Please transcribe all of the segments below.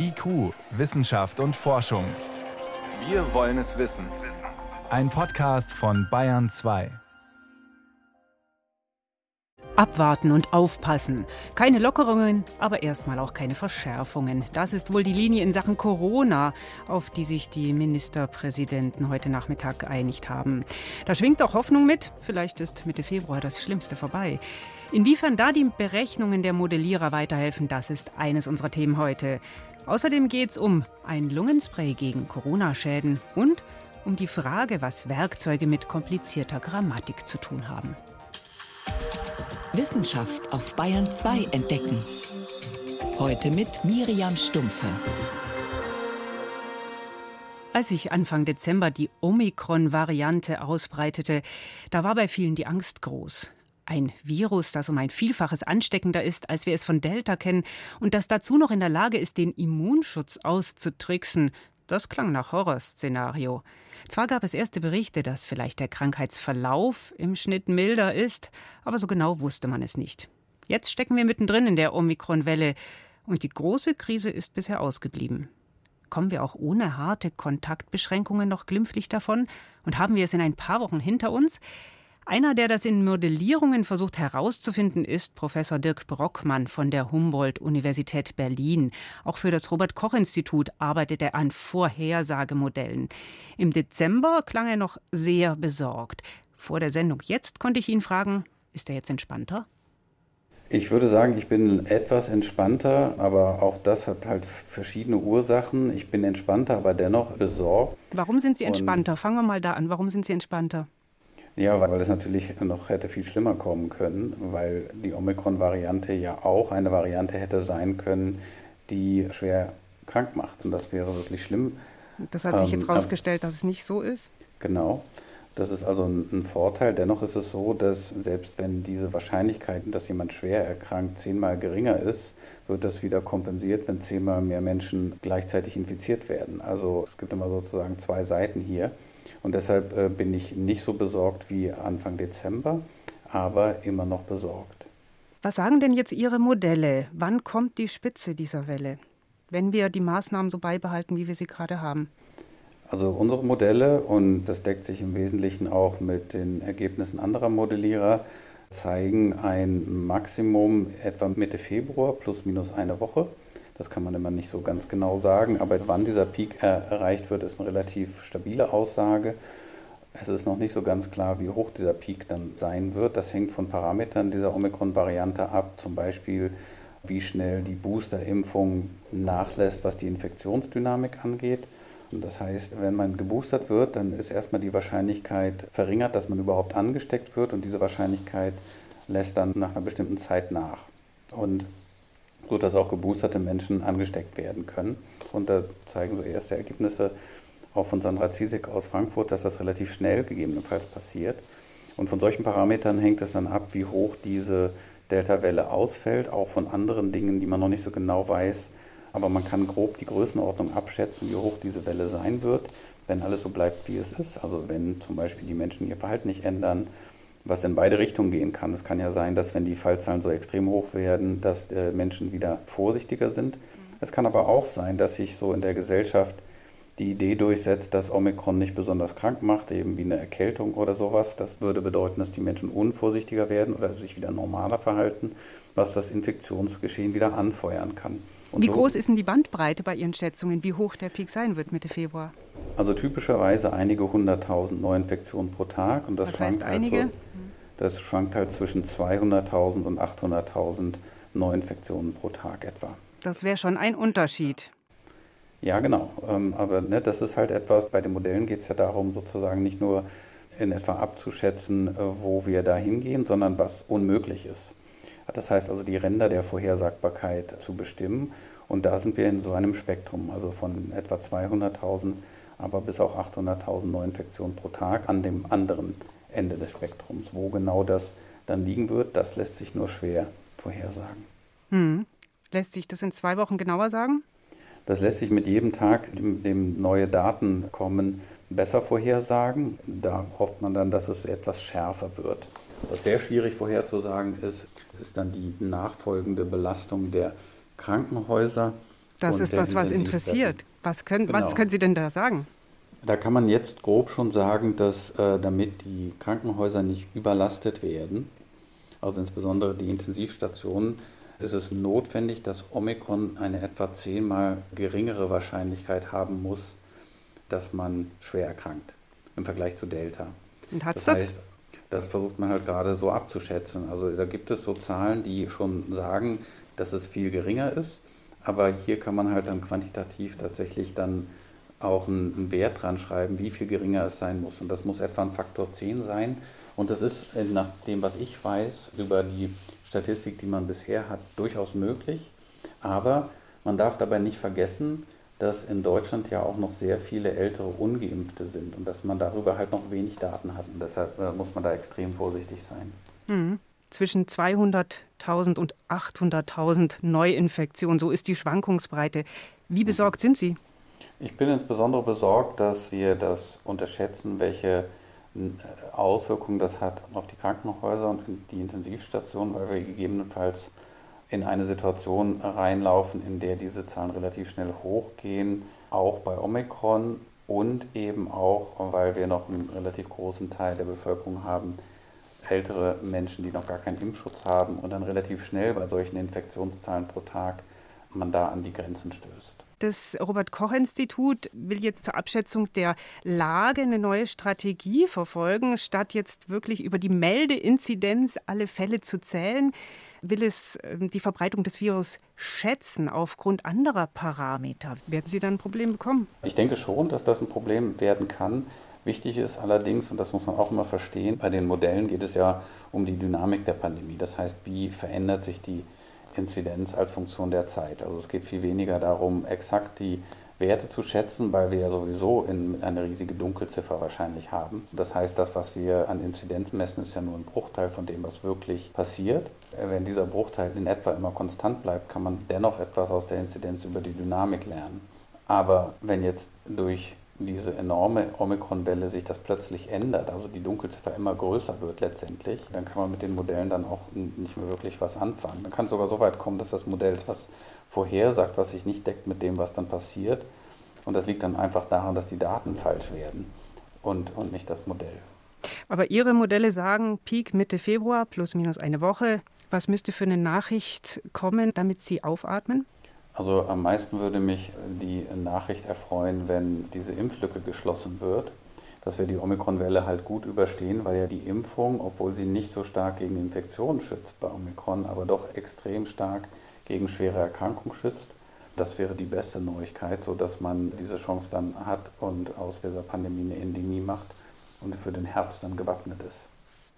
IQ, Wissenschaft und Forschung. Wir wollen es wissen. Ein Podcast von Bayern 2. Abwarten und aufpassen. Keine Lockerungen, aber erstmal auch keine Verschärfungen. Das ist wohl die Linie in Sachen Corona, auf die sich die Ministerpräsidenten heute Nachmittag geeinigt haben. Da schwingt auch Hoffnung mit. Vielleicht ist Mitte Februar das Schlimmste vorbei. Inwiefern da die Berechnungen der Modellierer weiterhelfen, das ist eines unserer Themen heute. Außerdem geht es um ein Lungenspray gegen Corona-Schäden und um die Frage, was Werkzeuge mit komplizierter Grammatik zu tun haben. Wissenschaft auf Bayern 2 entdecken. Heute mit Miriam Stumpfe. Als sich Anfang Dezember die Omikron-Variante ausbreitete, da war bei vielen die Angst groß. Ein Virus, das um ein Vielfaches ansteckender ist, als wir es von Delta kennen und das dazu noch in der Lage ist, den Immunschutz auszutricksen, das klang nach Horrorszenario. Zwar gab es erste Berichte, dass vielleicht der Krankheitsverlauf im Schnitt milder ist, aber so genau wusste man es nicht. Jetzt stecken wir mittendrin in der Omikron-Welle und die große Krise ist bisher ausgeblieben. Kommen wir auch ohne harte Kontaktbeschränkungen noch glimpflich davon und haben wir es in ein paar Wochen hinter uns? Einer, der das in Modellierungen versucht herauszufinden, ist Professor Dirk Brockmann von der Humboldt-Universität Berlin. Auch für das Robert-Koch-Institut arbeitet er an Vorhersagemodellen. Im Dezember klang er noch sehr besorgt. Vor der Sendung jetzt konnte ich ihn fragen, ist er jetzt entspannter? Ich würde sagen, ich bin etwas entspannter, aber auch das hat halt verschiedene Ursachen. Ich bin entspannter, aber dennoch besorgt. Warum sind Sie entspannter? Und Fangen wir mal da an. Warum sind Sie entspannter? Ja, weil es natürlich noch hätte viel schlimmer kommen können, weil die Omikron-Variante ja auch eine Variante hätte sein können, die schwer krank macht. Und das wäre wirklich schlimm. Das hat sich jetzt herausgestellt, ähm, dass es nicht so ist? Genau. Das ist also ein, Vorteil. Dennoch ist es so, dass selbst wenn diese Wahrscheinlichkeit, dass jemand schwer erkrankt, zehnmal geringer ist, wird das wieder kompensiert, wenn zehnmal mehr Menschen gleichzeitig infiziert werden. Also es gibt immer sozusagen zwei Seiten hier. Und deshalb äh, bin ich nicht so besorgt wie Anfang Dezember, aber immer noch besorgt. Was sagen denn jetzt Ihre Modelle? Wann kommt die Spitze dieser Welle, wenn wir die Maßnahmen so beibehalten, wie wir sie gerade haben? Also unsere Modelle, und das deckt sich im Wesentlichen auch mit den Ergebnissen anderer Modellierer, zeigen ein Maximum etwa Mitte Februar plus minus eine Woche. Das kann man immer nicht so ganz genau sagen, aber wann dieser Peak erreicht wird, ist eine relativ stabile Aussage. Es ist noch nicht so ganz klar, wie hoch dieser Peak dann sein wird. Das hängt von Parametern dieser Omikron-Variante ab, zum Beispiel wie schnell die Boosterimpfung nachlässt, was die Infektionsdynamik angeht. Und das heißt, wenn man geboostert wird, dann ist erstmal die Wahrscheinlichkeit verringert, dass man überhaupt angesteckt wird und diese Wahrscheinlichkeit lässt dann nach einer bestimmten Zeit nach. Und so dass auch geboosterte Menschen angesteckt werden können. Und da zeigen so erste Ergebnisse auch von Sandra Ziesek aus Frankfurt, dass das relativ schnell gegebenenfalls passiert. Und von solchen Parametern hängt es dann ab, wie hoch diese Delta-Welle ausfällt, auch von anderen Dingen, die man noch nicht so genau weiß. Aber man kann grob die Größenordnung abschätzen, wie hoch diese Welle sein wird, wenn alles so bleibt, wie es ist. Also wenn zum Beispiel die Menschen ihr Verhalten nicht ändern, was in beide Richtungen gehen kann. Es kann ja sein, dass wenn die Fallzahlen so extrem hoch werden, dass äh, Menschen wieder vorsichtiger sind. Es kann aber auch sein, dass sich so in der Gesellschaft die Idee durchsetzt, dass Omikron nicht besonders krank macht, eben wie eine Erkältung oder sowas. Das würde bedeuten, dass die Menschen unvorsichtiger werden oder sich wieder normaler verhalten, was das Infektionsgeschehen wieder anfeuern kann. Und wie so, groß ist denn die Bandbreite bei Ihren Schätzungen, wie hoch der Peak sein wird Mitte Februar? Also typischerweise einige hunderttausend Neuinfektionen pro Tag. Und das Was schwankt heißt? Halt so, das schwankt halt zwischen 200.000 und 800.000 Neuinfektionen pro Tag etwa. Das wäre schon ein Unterschied. Ja, genau. Ähm, aber ne, das ist halt etwas, bei den Modellen geht es ja darum, sozusagen nicht nur in etwa abzuschätzen, äh, wo wir da hingehen, sondern was unmöglich ist. Das heißt also, die Ränder der Vorhersagbarkeit zu bestimmen. Und da sind wir in so einem Spektrum, also von etwa 200.000, aber bis auch 800.000 Neuinfektionen pro Tag an dem anderen Ende des Spektrums. Wo genau das dann liegen wird, das lässt sich nur schwer vorhersagen. Hm. Lässt sich das in zwei Wochen genauer sagen? Das lässt sich mit jedem Tag, dem, dem neue Daten kommen, besser vorhersagen. Da hofft man dann, dass es etwas schärfer wird. Was sehr schwierig vorherzusagen ist, ist dann die nachfolgende Belastung der Krankenhäuser, Das ist das, was interessiert. Was können, genau. was können Sie denn da sagen? Da kann man jetzt grob schon sagen, dass äh, damit die Krankenhäuser nicht überlastet werden, also insbesondere die Intensivstationen, ist es notwendig, dass Omikron eine etwa zehnmal geringere Wahrscheinlichkeit haben muss, dass man schwer erkrankt im Vergleich zu Delta. Und hat's das? Heißt, das versucht man halt gerade so abzuschätzen. Also da gibt es so Zahlen, die schon sagen, dass es viel geringer ist. Aber hier kann man halt dann quantitativ tatsächlich dann auch einen Wert dran schreiben, wie viel geringer es sein muss. Und das muss etwa ein Faktor 10 sein. Und das ist nach dem, was ich weiß, über die Statistik, die man bisher hat, durchaus möglich. Aber man darf dabei nicht vergessen, dass in Deutschland ja auch noch sehr viele ältere Ungeimpfte sind und dass man darüber halt noch wenig Daten hat. Und deshalb äh, muss man da extrem vorsichtig sein. Mhm. Zwischen 200.000 und 800.000 Neuinfektionen, so ist die Schwankungsbreite. Wie besorgt sind Sie? Ich bin insbesondere besorgt, dass wir das unterschätzen, welche Auswirkungen das hat auf die Krankenhäuser und die Intensivstationen, weil wir gegebenenfalls in eine Situation reinlaufen, in der diese Zahlen relativ schnell hochgehen, auch bei Omikron und eben auch, weil wir noch einen relativ großen Teil der Bevölkerung haben, ältere Menschen, die noch gar keinen Impfschutz haben und dann relativ schnell bei solchen Infektionszahlen pro Tag man da an die Grenzen stößt. Das Robert Koch Institut will jetzt zur Abschätzung der Lage eine neue Strategie verfolgen, statt jetzt wirklich über die Meldeinzidenz alle Fälle zu zählen will es ähm, die Verbreitung des Virus schätzen aufgrund anderer Parameter. Werden Sie dann ein Problem bekommen? Ich denke schon, dass das ein Problem werden kann. Wichtig ist allerdings, und das muss man auch immer verstehen, bei den Modellen geht es ja um die Dynamik der Pandemie. Das heißt, wie verändert sich die Inzidenz als Funktion der Zeit? Also es geht viel weniger darum, exakt die Werte zu schätzen, weil wir ja sowieso in eine riesige Dunkelziffer wahrscheinlich haben. Das heißt, das, was wir an Inzidenz messen, ist ja nur ein Bruchteil von dem, was wirklich passiert. Wenn dieser Bruchteil in etwa immer konstant bleibt, kann man dennoch etwas aus der Inzidenz über die Dynamik lernen. Aber wenn jetzt durch diese enorme Omikron-Welle sich das plötzlich ändert, also die Dunkelziffer immer größer wird letztendlich, dann kann man mit den Modellen dann auch nicht mehr wirklich was anfangen. Dann kann es sogar so weit kommen, dass das Modell etwas vorhersagt, was sich nicht deckt mit dem, was dann passiert. Und das liegt dann einfach daran, dass die Daten falsch werden und, und nicht das Modell. Aber Ihre Modelle sagen Peak Mitte Februar plus minus eine Woche. Was müsste für eine Nachricht kommen, damit Sie aufatmen? Also am meisten würde mich die Nachricht erfreuen, wenn diese Impflücke geschlossen wird, dass wir die Omikron-Welle halt gut überstehen, weil ja die Impfung, obwohl sie nicht so stark gegen Infektionen schützt bei Omikron, aber doch extrem stark gegen schwere Erkrankungen schützt. Das wäre die beste Neuigkeit, sodass man diese Chance dann hat und aus dieser Pandemie eine Endemie macht und für den Herbst dann gewappnet ist.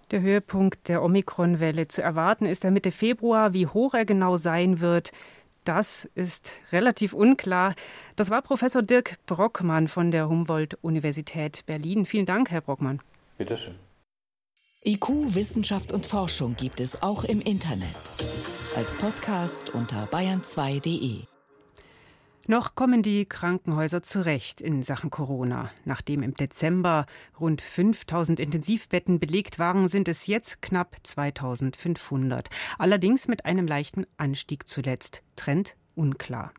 Der Höhepunkt der Omikron-Welle zu erwarten ist der Mitte Februar. Wie hoch er genau sein wird, das ist relativ unklar. Das war Professor Dirk Brockmann von der Humboldt-Universität Berlin. Vielen Dank, Herr Brockmann. Bitte schön. IQ, Wissenschaft und Forschung gibt es auch im Internet. Als Podcast unter bayern2.de. Noch kommen die Krankenhäuser zurecht in Sachen Corona. Nachdem im Dezember rund 5000 Intensivbetten belegt waren, sind es jetzt knapp 2500. Allerdings mit einem leichten Anstieg zuletzt. Trend unklar.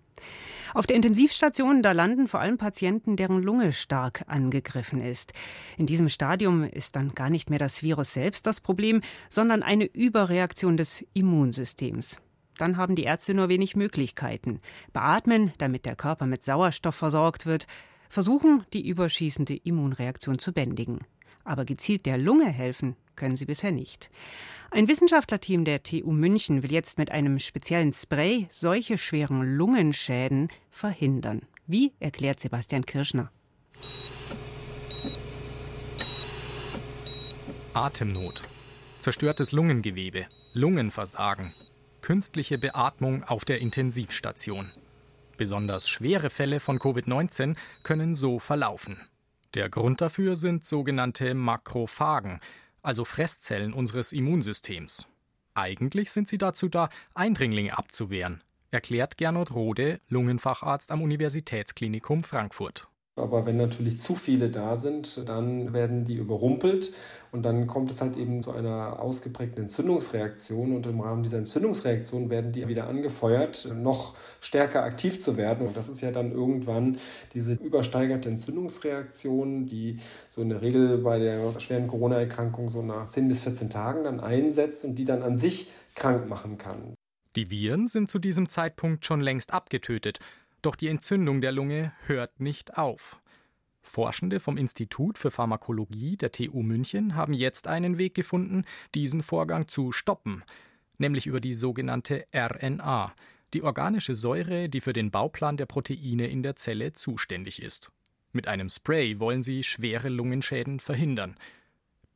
Auf der Intensivstation, da landen vor allem Patienten, deren Lunge stark angegriffen ist. In diesem Stadium ist dann gar nicht mehr das Virus selbst das Problem, sondern eine Überreaktion des Immunsystems. Dann haben die Ärzte nur wenig Möglichkeiten. Beatmen, damit der Körper mit Sauerstoff versorgt wird, versuchen, die überschießende Immunreaktion zu bändigen. Aber gezielt der Lunge helfen können sie bisher nicht. Ein Wissenschaftlerteam der TU München will jetzt mit einem speziellen Spray solche schweren Lungenschäden verhindern. Wie erklärt Sebastian Kirschner? Atemnot, zerstörtes Lungengewebe, Lungenversagen, künstliche Beatmung auf der Intensivstation. Besonders schwere Fälle von Covid-19 können so verlaufen. Der Grund dafür sind sogenannte Makrophagen, also Fresszellen unseres Immunsystems. Eigentlich sind sie dazu da, Eindringlinge abzuwehren, erklärt Gernot Rode, Lungenfacharzt am Universitätsklinikum Frankfurt. Aber wenn natürlich zu viele da sind, dann werden die überrumpelt und dann kommt es halt eben zu einer ausgeprägten Entzündungsreaktion und im Rahmen dieser Entzündungsreaktion werden die wieder angefeuert, noch stärker aktiv zu werden. Und das ist ja dann irgendwann diese übersteigerte Entzündungsreaktion, die so in der Regel bei der schweren Corona-Erkrankung so nach 10 bis 14 Tagen dann einsetzt und die dann an sich krank machen kann. Die Viren sind zu diesem Zeitpunkt schon längst abgetötet. Doch die Entzündung der Lunge hört nicht auf. Forschende vom Institut für Pharmakologie der TU München haben jetzt einen Weg gefunden, diesen Vorgang zu stoppen, nämlich über die sogenannte RNA, die organische Säure, die für den Bauplan der Proteine in der Zelle zuständig ist. Mit einem Spray wollen sie schwere Lungenschäden verhindern.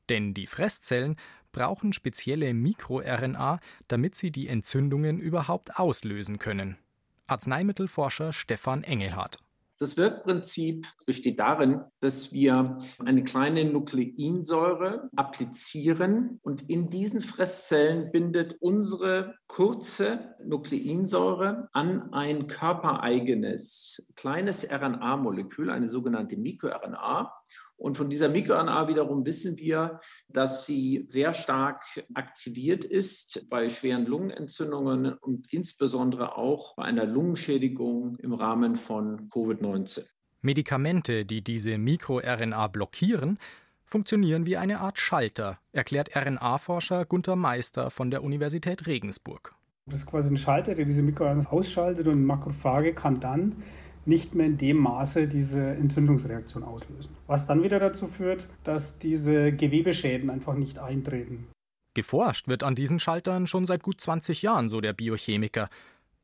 Denn die Fresszellen brauchen spezielle MikroRNA, damit sie die Entzündungen überhaupt auslösen können. Arzneimittelforscher Stefan Engelhardt. Das Wirkprinzip besteht darin, dass wir eine kleine Nukleinsäure applizieren und in diesen Fresszellen bindet unsere kurze Nukleinsäure an ein körpereigenes kleines RNA-Molekül, eine sogenannte MikroRNA. Und von dieser MikroRNA wiederum wissen wir, dass sie sehr stark aktiviert ist bei schweren Lungenentzündungen und insbesondere auch bei einer Lungenschädigung im Rahmen von Covid-19. Medikamente, die diese MikroRNA blockieren, funktionieren wie eine Art Schalter, erklärt RNA-Forscher Gunther Meister von der Universität Regensburg. Das ist quasi ein Schalter, der diese MikroRNA ausschaltet und Makrophage kann dann nicht mehr in dem Maße diese Entzündungsreaktion auslösen. Was dann wieder dazu führt, dass diese Gewebeschäden einfach nicht eintreten. Geforscht wird an diesen Schaltern schon seit gut 20 Jahren, so der Biochemiker,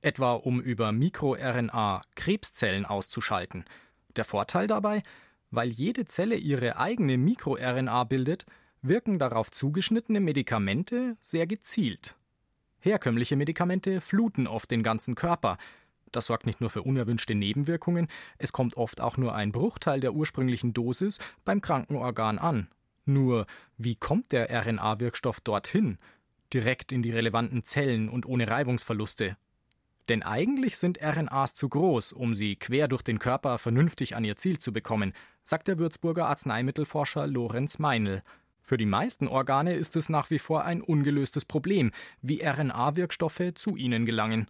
etwa um über MikroRNA Krebszellen auszuschalten. Der Vorteil dabei, weil jede Zelle ihre eigene MikroRNA bildet, wirken darauf zugeschnittene Medikamente sehr gezielt. Herkömmliche Medikamente fluten oft den ganzen Körper, das sorgt nicht nur für unerwünschte Nebenwirkungen, es kommt oft auch nur ein Bruchteil der ursprünglichen Dosis beim Krankenorgan an. Nur, wie kommt der RNA-Wirkstoff dorthin? Direkt in die relevanten Zellen und ohne Reibungsverluste. Denn eigentlich sind RNAs zu groß, um sie quer durch den Körper vernünftig an ihr Ziel zu bekommen, sagt der Würzburger Arzneimittelforscher Lorenz Meinl. Für die meisten Organe ist es nach wie vor ein ungelöstes Problem, wie RNA-Wirkstoffe zu ihnen gelangen.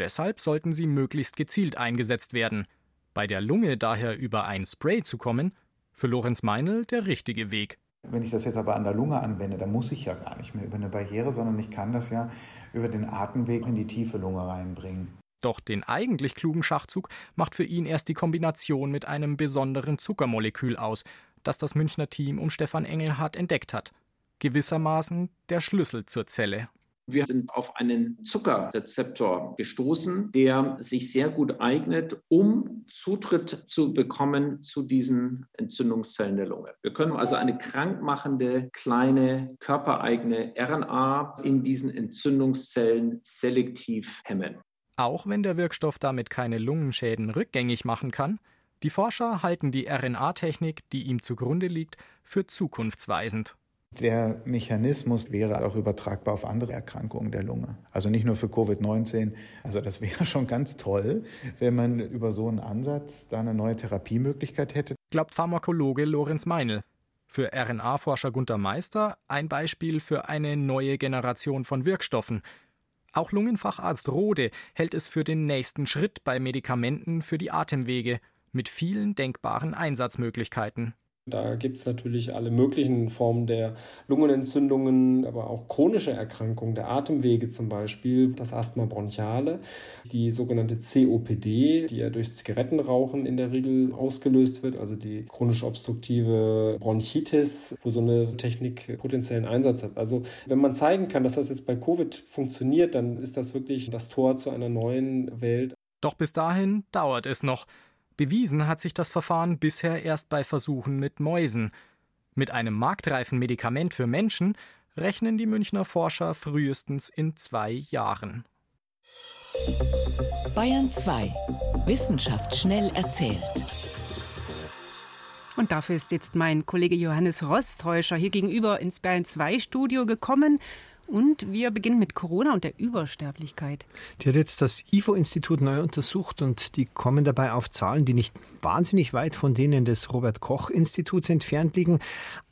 Deshalb sollten sie möglichst gezielt eingesetzt werden. Bei der Lunge daher über ein Spray zu kommen, für Lorenz Meinl der richtige Weg. Wenn ich das jetzt aber an der Lunge anwende, dann muss ich ja gar nicht mehr über eine Barriere, sondern ich kann das ja über den Atemweg in die tiefe Lunge reinbringen. Doch den eigentlich klugen Schachzug macht für ihn erst die Kombination mit einem besonderen Zuckermolekül aus, das das Münchner Team um Stefan Engelhardt entdeckt hat. Gewissermaßen der Schlüssel zur Zelle. Wir sind auf einen Zuckerrezeptor gestoßen, der sich sehr gut eignet, um Zutritt zu bekommen zu diesen Entzündungszellen der Lunge. Wir können also eine krankmachende kleine körpereigene RNA in diesen Entzündungszellen selektiv hemmen. Auch wenn der Wirkstoff damit keine Lungenschäden rückgängig machen kann, die Forscher halten die RNA-Technik, die ihm zugrunde liegt, für zukunftsweisend. Der Mechanismus wäre auch übertragbar auf andere Erkrankungen der Lunge. Also nicht nur für Covid-19. Also das wäre schon ganz toll, wenn man über so einen Ansatz da eine neue Therapiemöglichkeit hätte. Glaubt Pharmakologe Lorenz Meinl. Für RNA-Forscher Gunther Meister ein Beispiel für eine neue Generation von Wirkstoffen. Auch Lungenfacharzt Rode hält es für den nächsten Schritt bei Medikamenten für die Atemwege mit vielen denkbaren Einsatzmöglichkeiten. Da gibt es natürlich alle möglichen Formen der Lungenentzündungen, aber auch chronische Erkrankungen der Atemwege zum Beispiel, das Asthma bronchiale, die sogenannte COPD, die ja durch Zigarettenrauchen in der Regel ausgelöst wird, also die chronisch obstruktive Bronchitis, wo so eine Technik potenziellen Einsatz hat. Also wenn man zeigen kann, dass das jetzt bei Covid funktioniert, dann ist das wirklich das Tor zu einer neuen Welt. Doch bis dahin dauert es noch. Bewiesen hat sich das Verfahren bisher erst bei Versuchen mit Mäusen. Mit einem marktreifen Medikament für Menschen rechnen die Münchner Forscher frühestens in zwei Jahren. Bayern 2. Wissenschaft schnell erzählt. Und dafür ist jetzt mein Kollege Johannes Rostäuscher hier gegenüber ins Bayern 2 Studio gekommen Und wir beginnen mit Corona und der Übersterblichkeit. Die hat jetzt das IFO-Institut neu untersucht und die kommen dabei auf Zahlen, die nicht wahnsinnig weit von denen des Robert-Koch-Instituts entfernt liegen,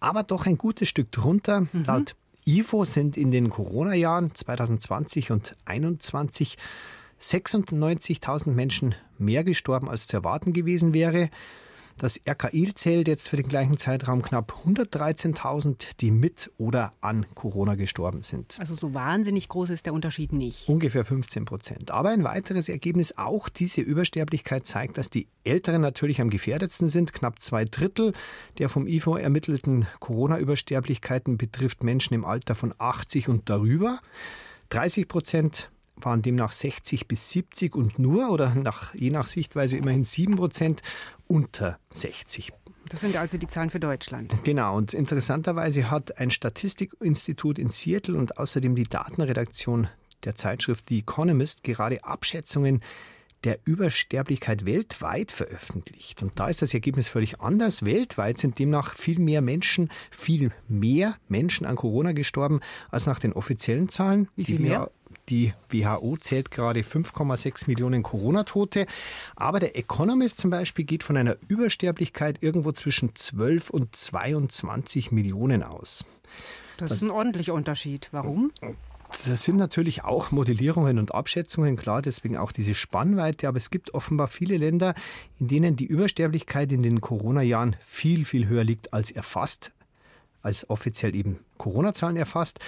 aber doch ein gutes Stück drunter. Mhm. Laut IFO sind in den Corona-Jahren 2020 und 2021 96.000 Menschen mehr gestorben, als zu erwarten gewesen wäre. Das RKI zählt jetzt für den gleichen Zeitraum knapp 113.000, die mit oder an Corona gestorben sind. Also so wahnsinnig groß ist der Unterschied nicht. Ungefähr 15 Prozent. Aber ein weiteres Ergebnis, auch diese Übersterblichkeit zeigt, dass die Älteren natürlich am gefährdetsten sind. Knapp zwei Drittel der vom IFO ermittelten Corona-Übersterblichkeiten betrifft Menschen im Alter von 80 und darüber. 30 Prozent waren demnach 60 bis 70 und nur oder nach, je nach Sichtweise immerhin 7 Prozent unter 60. Das sind also die Zahlen für Deutschland. Genau, und interessanterweise hat ein Statistikinstitut in Seattle und außerdem die Datenredaktion der Zeitschrift The Economist gerade Abschätzungen der Übersterblichkeit weltweit veröffentlicht. Und da ist das Ergebnis völlig anders. Weltweit sind demnach viel mehr Menschen, viel mehr Menschen an Corona gestorben als nach den offiziellen Zahlen. Wie viel mehr? Die WHO zählt gerade 5,6 Millionen Corona-Tote. Aber der Economist zum Beispiel geht von einer Übersterblichkeit irgendwo zwischen 12 und 22 Millionen aus. Das, das ist ein ordentlicher Unterschied. Warum? Das sind natürlich auch Modellierungen und Abschätzungen, klar, deswegen auch diese Spannweite. Aber es gibt offenbar viele Länder, in denen die Übersterblichkeit in den Corona-Jahren viel, viel höher liegt als erfasst, als offiziell eben Corona-Zahlen erfasst.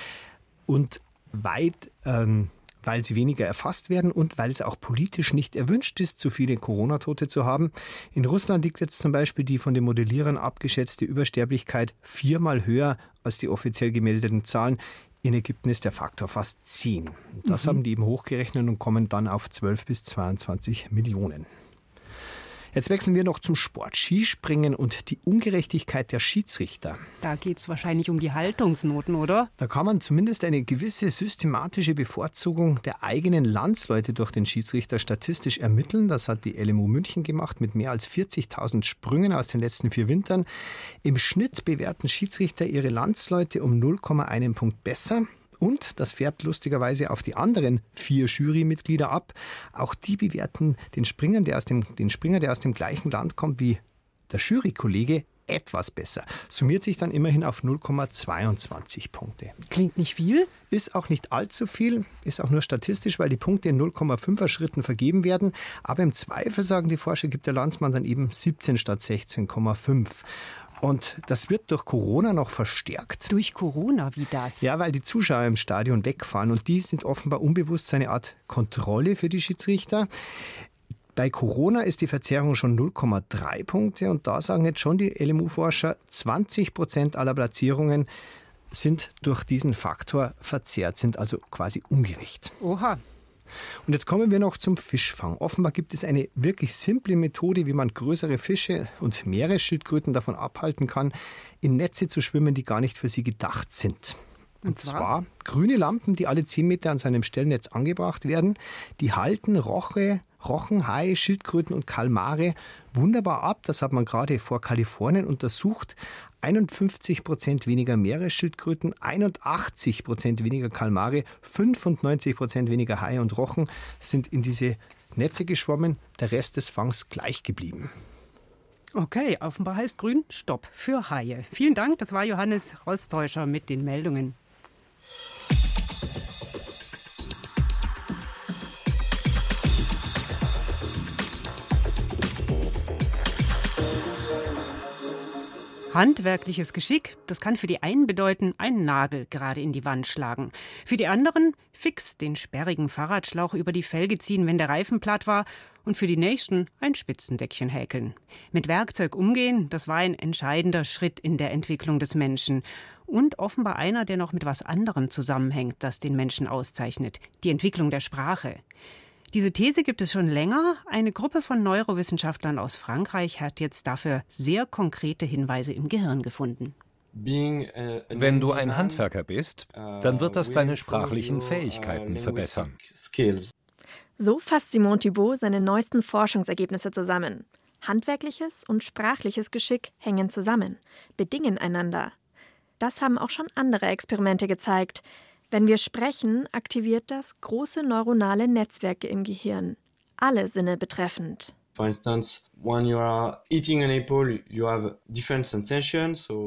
Und weit, ähm, weil sie weniger erfasst werden und weil es auch politisch nicht erwünscht ist, zu viele Corona-Tote zu haben. In Russland liegt jetzt zum Beispiel die von den Modellierern abgeschätzte Übersterblichkeit viermal höher als die offiziell gemeldeten Zahlen. In Ägypten ist der Faktor fast 10. Das mhm. haben die eben hochgerechnet und kommen dann auf 12 bis 22 Millionen. Jetzt wechseln wir noch zum Sport. Skispringen und die Ungerechtigkeit der Schiedsrichter. Da geht es wahrscheinlich um die Haltungsnoten, oder? Da kann man zumindest eine gewisse systematische Bevorzugung der eigenen Landsleute durch den Schiedsrichter statistisch ermitteln. Das hat die LMU München gemacht mit mehr als 40.000 Sprüngen aus den letzten vier Wintern. Im Schnitt bewerten Schiedsrichter ihre Landsleute um 0,1 Punkt besser. Und das färbt lustigerweise auf die anderen vier Jurymitglieder ab. Auch die bewerten den Springer, der aus dem, den Springer, der aus dem gleichen Land kommt wie der Jurykollege, etwas besser. Summiert sich dann immerhin auf 0,22 Punkte. Klingt nicht viel? Ist auch nicht allzu viel, ist auch nur statistisch, weil die Punkte in 0,5er Schritten vergeben werden. Aber im Zweifel, sagen die Forscher, gibt der Landsmann dann eben 17 statt 16,5. Und das wird durch Corona noch verstärkt. Durch Corona, wie das? Ja, weil die Zuschauer im Stadion wegfahren und die sind offenbar unbewusst eine Art Kontrolle für die Schiedsrichter. Bei Corona ist die Verzerrung schon 0,3 Punkte und da sagen jetzt schon die LMU-Forscher, 20 Prozent aller Platzierungen sind durch diesen Faktor verzerrt, sind also quasi ungerecht. Oha. Und jetzt kommen wir noch zum Fischfang. Offenbar gibt es eine wirklich simple Methode, wie man größere Fische und Meeresschildkröten davon abhalten kann, in Netze zu schwimmen, die gar nicht für sie gedacht sind. Und, zwar? grüne Lampen, die alle 10 Meter an seinem Stellnetz angebracht werden, die halten Roche, Rochen, Haie, Schildkröten und Kalmare wunderbar ab. Das hat man gerade vor Kalifornien untersucht. 51 Prozent weniger Meeresschildkröten, 81 Prozent weniger Kalmare, 95 Prozent weniger Haie und Rochen sind in diese Netze geschwommen. Der Rest des Fangs gleich geblieben. Okay, offenbar heißt grün Stopp für Haie. Vielen Dank, das war Johannes Rostäuscher mit den Meldungen. Handwerkliches Geschick, das kann für die einen bedeuten, einen Nagel gerade in die Wand schlagen. Für die anderen fix den sperrigen Fahrradschlauch über die Felge ziehen, wenn der Reifen platt war. Und für die nächsten ein Spitzendeckchen häkeln. Mit Werkzeug umgehen, das war ein entscheidender Schritt in der Entwicklung des Menschen. Und offenbar einer, der noch mit was anderem zusammenhängt, das den Menschen auszeichnet. Die Entwicklung der Sprache. Diese These gibt es schon länger. Eine Gruppe von Neurowissenschaftlern aus Frankreich hat jetzt dafür sehr konkrete Hinweise im Gehirn gefunden. Wenn du ein Handwerker bist, dann wird das deine sprachlichen Fähigkeiten verbessern. So fasst Simon Thibault seine neuesten Forschungsergebnisse zusammen. Handwerkliches und sprachliches Geschick hängen zusammen, bedingen einander. Das haben auch schon andere Experimente gezeigt. Wenn wir sprechen, aktiviert das große neuronale Netzwerke im Gehirn, alle Sinne betreffend.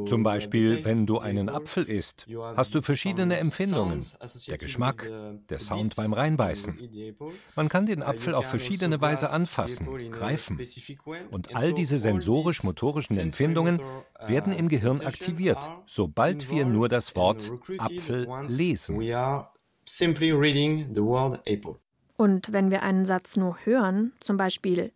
Zum Beispiel, wenn du einen Apfel isst, hast du verschiedene Empfindungen. Der Geschmack, der Sound beim Reinbeißen. Man kann den Apfel auf verschiedene Weise anfassen, greifen. Und all diese sensorisch-motorischen Empfindungen werden im Gehirn aktiviert, sobald wir nur das Wort Apfel lesen. Und wenn wir einen Satz nur hören, zum Beispiel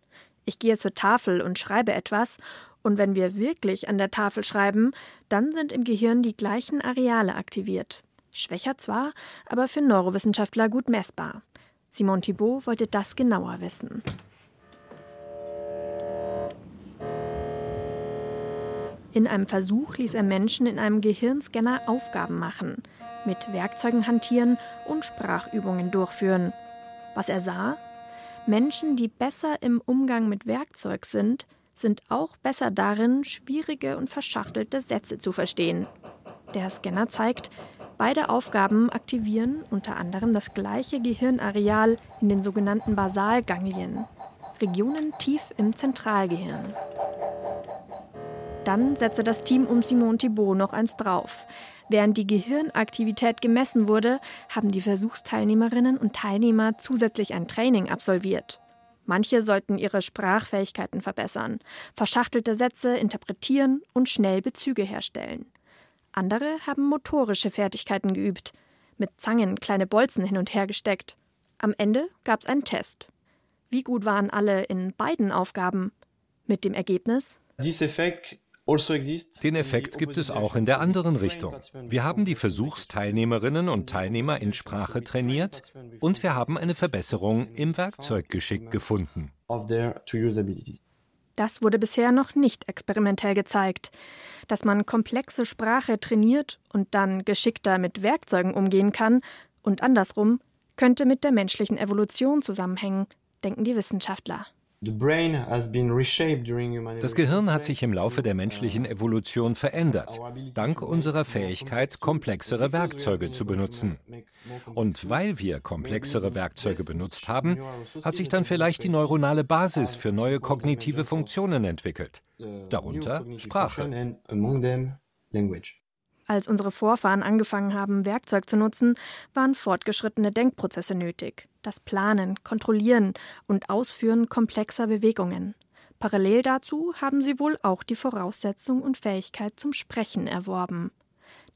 ich gehe zur Tafel und schreibe etwas, und wenn wir wirklich an der Tafel schreiben, dann sind im Gehirn die gleichen Areale aktiviert. Schwächer zwar, aber für Neurowissenschaftler gut messbar. Simon Thibault wollte das genauer wissen. In einem Versuch ließ er Menschen in einem Gehirnscanner Aufgaben machen, mit Werkzeugen hantieren und Sprachübungen durchführen. Was er sah? Menschen, die besser im Umgang mit Werkzeug sind, sind auch besser darin, schwierige und verschachtelte Sätze zu verstehen. Der Scanner zeigt, beide Aufgaben aktivieren unter anderem das gleiche Gehirnareal in den sogenannten Basalganglien, Regionen tief im Zentralgehirn. Dann setzte das Team um Simon Thibault noch eins drauf. Während die Gehirnaktivität gemessen wurde, haben die Versuchsteilnehmerinnen und Teilnehmer zusätzlich ein Training absolviert. Manche sollten ihre Sprachfähigkeiten verbessern, verschachtelte Sätze interpretieren und schnell Bezüge herstellen. Andere haben motorische Fertigkeiten geübt, mit Zangen kleine Bolzen hin und her gesteckt. Am Ende gab es einen Test. Wie gut waren alle in beiden Aufgaben? Mit dem Ergebnis? This effect Den Effekt gibt es auch in der anderen Richtung. Wir haben die Versuchsteilnehmerinnen und Teilnehmer in Sprache trainiert und wir haben eine Verbesserung im Werkzeuggeschick gefunden. Das wurde bisher noch nicht experimentell gezeigt. Dass man komplexe Sprache trainiert und dann geschickter mit Werkzeugen umgehen kann und andersrum, könnte mit der menschlichen Evolution zusammenhängen, denken die Wissenschaftler. Das Gehirn hat sich im Laufe der menschlichen Evolution verändert, dank unserer Fähigkeit, komplexere Werkzeuge zu benutzen. Und weil wir komplexere Werkzeuge benutzt haben, hat sich dann vielleicht die neuronale Basis für neue kognitive Funktionen entwickelt, darunter Sprache. Als unsere Vorfahren angefangen haben, Werkzeug zu nutzen, waren fortgeschrittene Denkprozesse nötig. Das Planen, Kontrollieren und Ausführen komplexer Bewegungen. Parallel dazu haben sie wohl auch die Voraussetzung und Fähigkeit zum Sprechen erworben.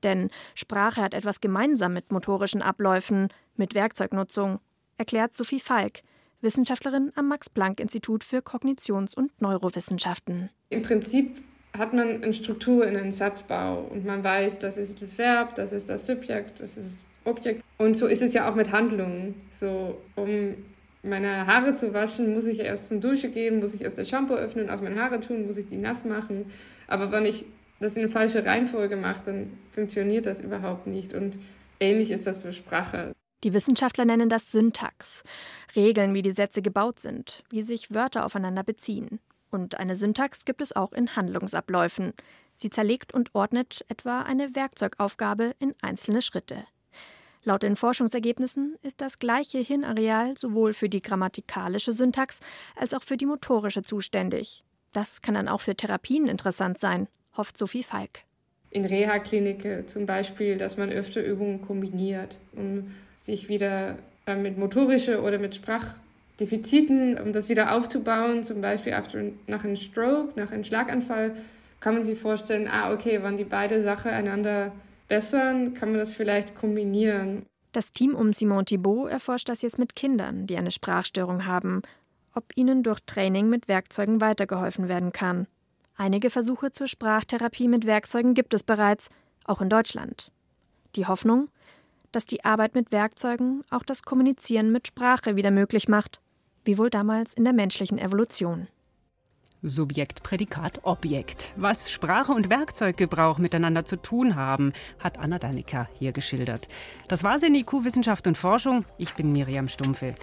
Denn Sprache hat etwas gemeinsam mit motorischen Abläufen, mit Werkzeugnutzung, erklärt Sophie Falk, Wissenschaftlerin am Max-Planck-Institut für Kognitions- und Neurowissenschaften. Im Prinzip hat man eine Struktur in einen Satzbau und man weiß, das ist das Verb, das ist das Subjekt, das ist das Objekt. Und so ist es ja auch mit Handlungen. So, um meine Haare zu waschen, muss ich erst zum Dusche gehen, muss ich erst das Shampoo öffnen, auf meine Haare tun, muss ich die nass machen. Aber wenn ich das in eine falsche Reihenfolge mache, dann funktioniert das überhaupt nicht. Und ähnlich ist das für Sprache. Die Wissenschaftler nennen das Syntax, Regeln, wie die Sätze gebaut sind, wie sich Wörter aufeinander beziehen. Und eine Syntax gibt es auch in Handlungsabläufen. Sie zerlegt und ordnet etwa eine Werkzeugaufgabe in einzelne Schritte. Laut den Forschungsergebnissen ist das gleiche Hirnareal sowohl für die grammatikalische Syntax als auch für die motorische zuständig. Das kann dann auch für Therapien interessant sein, hofft Sophie Falk. In Reha-Kliniken zum Beispiel, dass man öfter Übungen kombiniert, um sich wieder äh, mit motorische oder mit Sprach Defiziten, um das wieder aufzubauen, zum Beispiel nach einem Stroke, nach einem Schlaganfall, kann man sich vorstellen, ah, okay, wenn die beide Sachen einander bessern, kann man das vielleicht kombinieren. Das Team um Simon Thibault erforscht das jetzt mit Kindern, die eine Sprachstörung haben, ob ihnen durch Training mit Werkzeugen weitergeholfen werden kann. Einige Versuche zur Sprachtherapie mit Werkzeugen gibt es bereits, auch in Deutschland. Die Hoffnung, dass die Arbeit mit Werkzeugen auch das Kommunizieren mit Sprache wieder möglich macht, wie wohl damals in der menschlichen Evolution. Subjekt, Prädikat, Objekt. Was Sprache und Werkzeuggebrauch miteinander zu tun haben, hat Anna Danica hier geschildert. Das war's in IQ Wissenschaft und Forschung. Ich bin Miriam Stumpfe.